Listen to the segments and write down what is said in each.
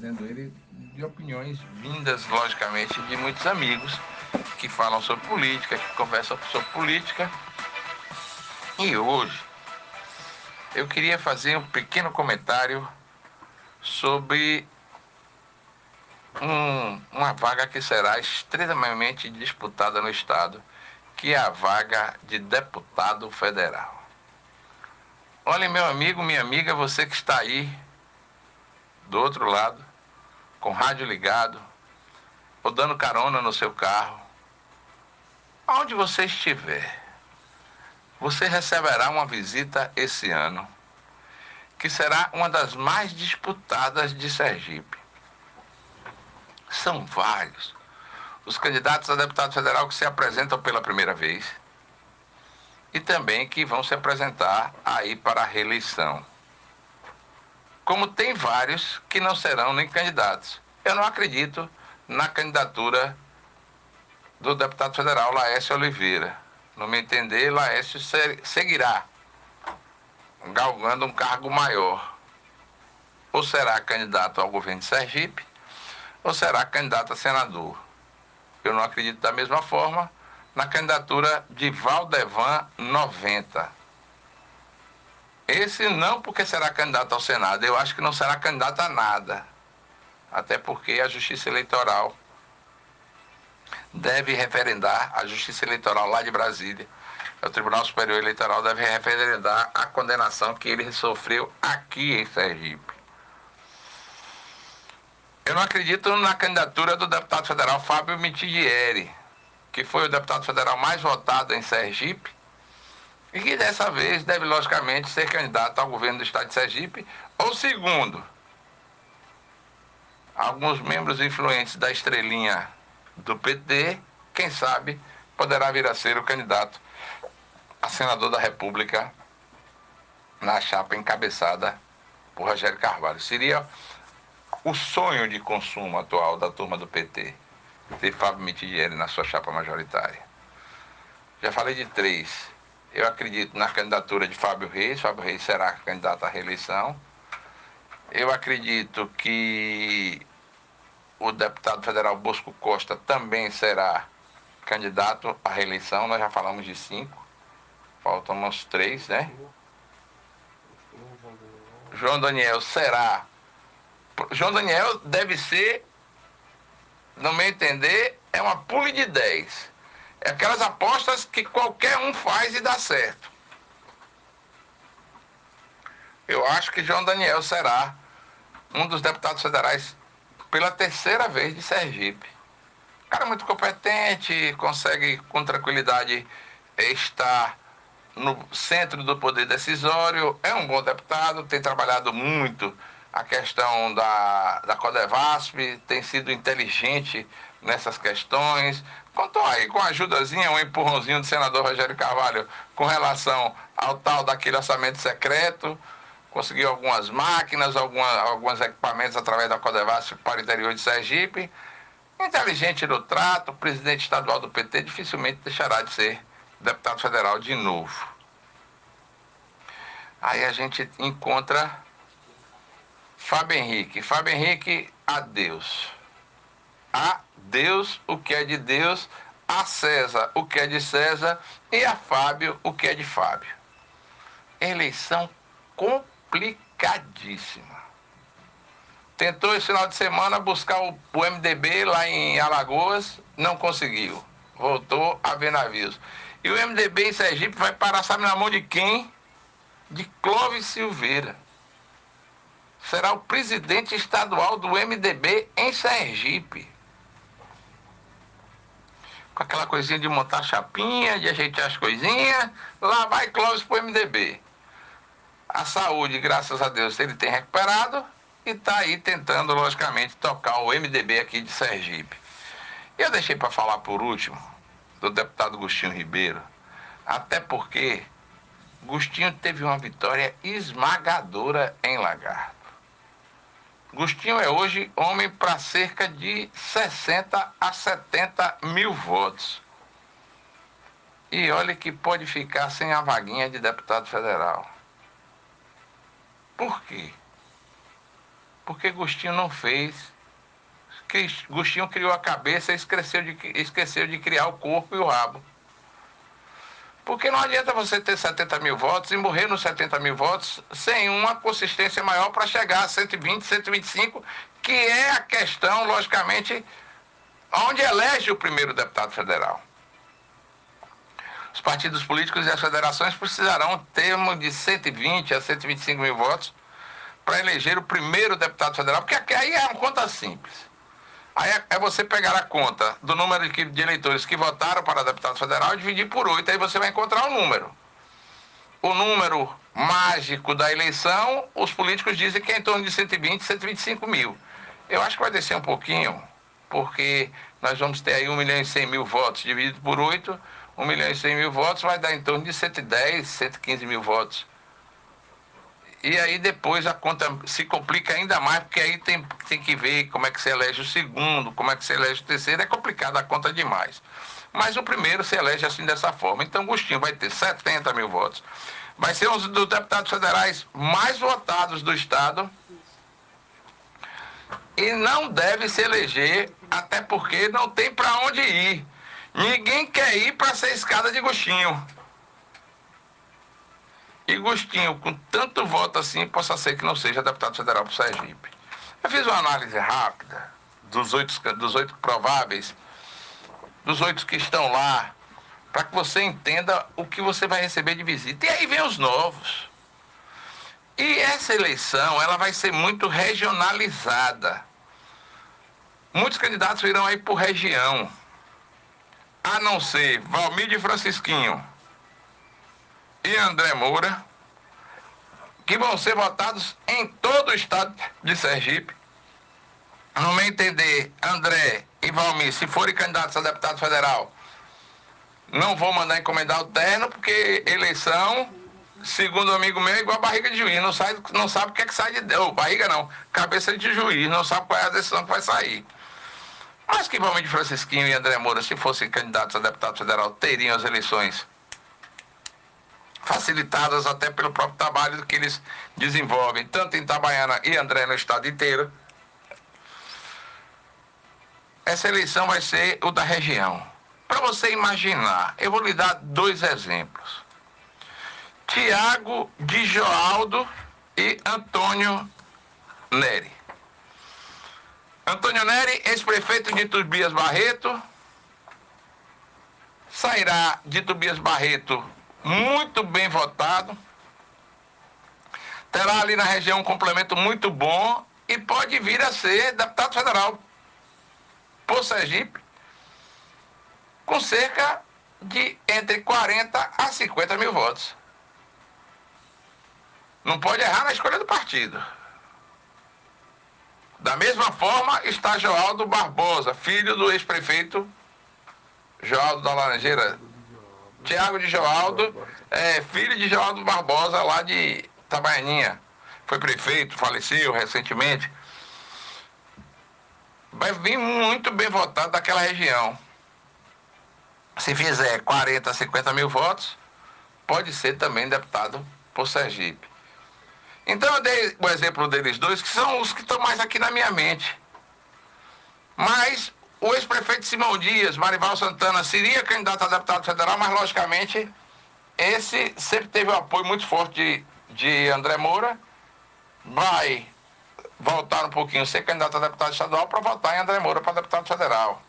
dizendo ele de opiniões vindas, logicamente, de muitos amigos que falam sobre política, que conversam sobre política. E hoje eu queria fazer um pequeno comentário sobre um, uma vaga que será extremamente disputada no Estado, que é a vaga de deputado federal. Olha, meu amigo, minha amiga, você que está aí do outro lado, com rádio ligado, ou dando carona no seu carro, aonde você estiver, você receberá uma visita esse ano, que será uma das mais disputadas de Sergipe. São vários os candidatos a deputado federal que se apresentam pela primeira vez e também que vão se apresentar aí para a reeleição como tem vários que não serão nem candidatos. Eu não acredito na candidatura do deputado federal Laércio Oliveira. No meu entender, Laércio seguirá galgando um cargo maior. Ou será candidato ao governo de Sergipe, ou será candidato a senador. Eu não acredito da mesma forma na candidatura de Valdevan 90 esse não porque será candidato ao Senado, eu acho que não será candidato a nada. Até porque a Justiça Eleitoral deve referendar, a Justiça Eleitoral lá de Brasília, o Tribunal Superior Eleitoral deve referendar a condenação que ele sofreu aqui em Sergipe. Eu não acredito na candidatura do deputado federal Fábio Mitidieri, que foi o deputado federal mais votado em Sergipe e que dessa vez deve, logicamente, ser candidato ao governo do estado de Sergipe, ou segundo, alguns membros influentes da estrelinha do PT, quem sabe poderá vir a ser o candidato a senador da República na chapa encabeçada por Rogério Carvalho. Seria o sonho de consumo atual da turma do PT, ter Fábio Mitidieri na sua chapa majoritária. Já falei de três. Eu acredito na candidatura de Fábio Reis. Fábio Reis será candidato à reeleição. Eu acredito que o deputado federal Bosco Costa também será candidato à reeleição. Nós já falamos de cinco. Faltam uns três, né? João Daniel será. João Daniel deve ser, no meu entender, é uma pule de 10. É aquelas apostas que qualquer um faz e dá certo. Eu acho que João Daniel será um dos deputados federais pela terceira vez de Sergipe. Cara muito competente, consegue com tranquilidade estar no centro do poder decisório, é um bom deputado, tem trabalhado muito a questão da, da Codevasp, tem sido inteligente nessas questões. Contou aí com a ajudazinha, um empurrãozinho do senador Rogério Carvalho com relação ao tal daquele orçamento secreto. Conseguiu algumas máquinas, alguma, alguns equipamentos através da Codevasp para o interior de Sergipe. Inteligente no trato, presidente estadual do PT dificilmente deixará de ser deputado federal de novo. Aí a gente encontra Fábio Henrique. Fábio Henrique, adeus. A Deus o que é de Deus, a César o que é de César e a Fábio o que é de Fábio. Eleição complicadíssima. Tentou esse final de semana buscar o, o MDB lá em Alagoas, não conseguiu. Voltou a ver navios. E o MDB em Sergipe vai parar, sabe na mão de quem? De Clóvis Silveira será o presidente estadual do MDB em Sergipe. Com aquela coisinha de montar chapinha, de ajeitar as coisinhas, lá vai Clóvis para o MDB. A saúde, graças a Deus, ele tem recuperado e está aí tentando, logicamente, tocar o MDB aqui de Sergipe. Eu deixei para falar por último do deputado Agostinho Ribeiro, até porque Agostinho teve uma vitória esmagadora em Lagarto. Agostinho é hoje homem para cerca de 60 a 70 mil votos. E olha que pode ficar sem a vaguinha de deputado federal. Por quê? Porque Agostinho não fez. Agostinho criou a cabeça e esqueceu de, esqueceu de criar o corpo e o rabo. Porque não adianta você ter 70 mil votos e morrer nos 70 mil votos sem uma consistência maior para chegar a 120, 125, que é a questão, logicamente, onde elege o primeiro deputado federal. Os partidos políticos e as federações precisarão ter de 120 a 125 mil votos para eleger o primeiro deputado federal, porque aí é uma conta simples. Aí é, é você pegar a conta do número de, eleitores que votaram para deputado federal e dividir por 8, aí você vai encontrar um número. O número mágico da eleição, os políticos dizem que é em torno de 120, 125 mil. Eu acho que vai descer um pouquinho, porque nós vamos ter aí 1 milhão e 100 mil votos dividido por 8, 1 milhão e 100 mil votos vai dar em torno de 110, 115 mil votos. E aí depois a conta se complica ainda mais, porque aí tem, tem que ver como é que se elege o segundo, como é que se elege o terceiro, é complicado a conta demais. Mas o primeiro se elege assim dessa forma. Então Agostinho vai ter 70 mil votos. Vai ser um dos deputados federais mais votados do Estado. E não deve se eleger, até porque não tem para onde ir. Ninguém quer ir para ser escada de Agostinho. E Agostinho, com tanto voto assim, possa ser que não seja deputado federal para o Sergipe. Eu fiz uma análise rápida dos oito, dos oito prováveis, dos oito que estão lá, para que você entenda o que você vai receber de visita. E aí vem os novos. E essa eleição, ela vai ser muito regionalizada. Muitos candidatos virão aí por região. A não ser Valmir de Francisquinho, e André Moura, que vão ser votados em todo o estado de Sergipe. No meu entender, André e Valmir, se forem candidatos a deputado federal, não vou mandar encomendar o terno, porque eleição, segundo um amigo meu, é igual a barriga de juiz. Não, sai, não sabe o que é que sai de. Oh, barriga não, cabeça de juiz, não sabe qual é a decisão que vai sair. Mas que Valmir de Francisquinho e André Moura, se fossem candidatos a deputado federal, teriam as eleições facilitadas até pelo próprio trabalho que eles desenvolvem, tanto em Itabaiana e André no estado inteiro. Essa eleição vai ser o da região. Para você imaginar, eu vou lhe dar dois exemplos. Tiago de Joaldo e Antônio Neri. Antônio Neri, ex-prefeito de Tobias Barreto, sairá de Tobias Barreto muito bem votado, terá ali na região um complemento muito bom e pode vir a ser deputado federal por Sergipe, com cerca de entre 40 a 50 mil votos. Não pode errar na escolha do partido. Da mesma forma está Joaldo Barbosa, filho do ex-prefeito Joaldo da Laranjeira, Tiago de Joaldo, é, filho de Joaldo Barbosa, lá de Itabaianinha. Foi prefeito, faleceu recentemente. Vai vir muito bem votado daquela região. Se fizer 40, 50 mil votos, pode ser também deputado por Sergipe. Então eu dei o exemplo deles dois, que são os que estão mais aqui na minha mente. Mas o ex-prefeito Simão Dias, Marival Santana, seria candidato a deputado federal, mas logicamente esse sempre teve o apoio muito forte de, de André Moura. Vai voltar um pouquinho, ser candidato a deputado estadual para votar em André Moura para deputado federal.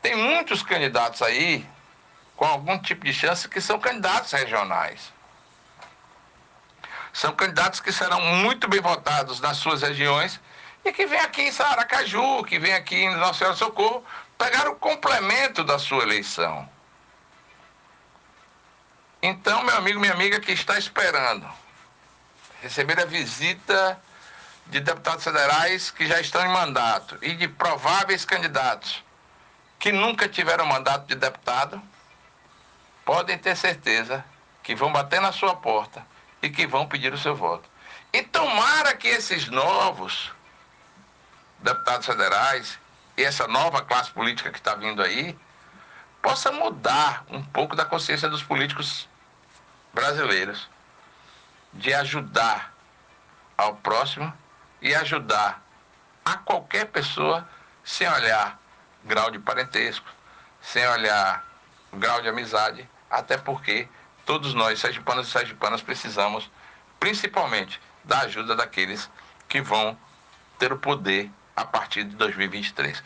Tem muitos candidatos aí com algum tipo de chance que são candidatos regionais. São candidatos que serão muito bem votados nas suas regiões e que vem aqui em Saracaju, que vem aqui em Nossa Senhora do Socorro, pegar o complemento da sua eleição. Então, meu amigo, minha amiga que está esperando receber a visita de deputados federais que já estão em mandato e de prováveis candidatos que nunca tiveram mandato de deputado, podem ter certeza que vão bater na sua porta e que vão pedir o seu voto. E tomara que esses novos deputados federais e essa nova classe política que está vindo aí possa mudar um pouco da consciência dos políticos brasileiros de ajudar ao próximo e ajudar a qualquer pessoa sem olhar grau de parentesco, sem olhar grau de amizade, até porque todos nós, sergipanos e sergipanas, precisamos principalmente da ajuda daqueles que vão ter o poder a partir de 2023.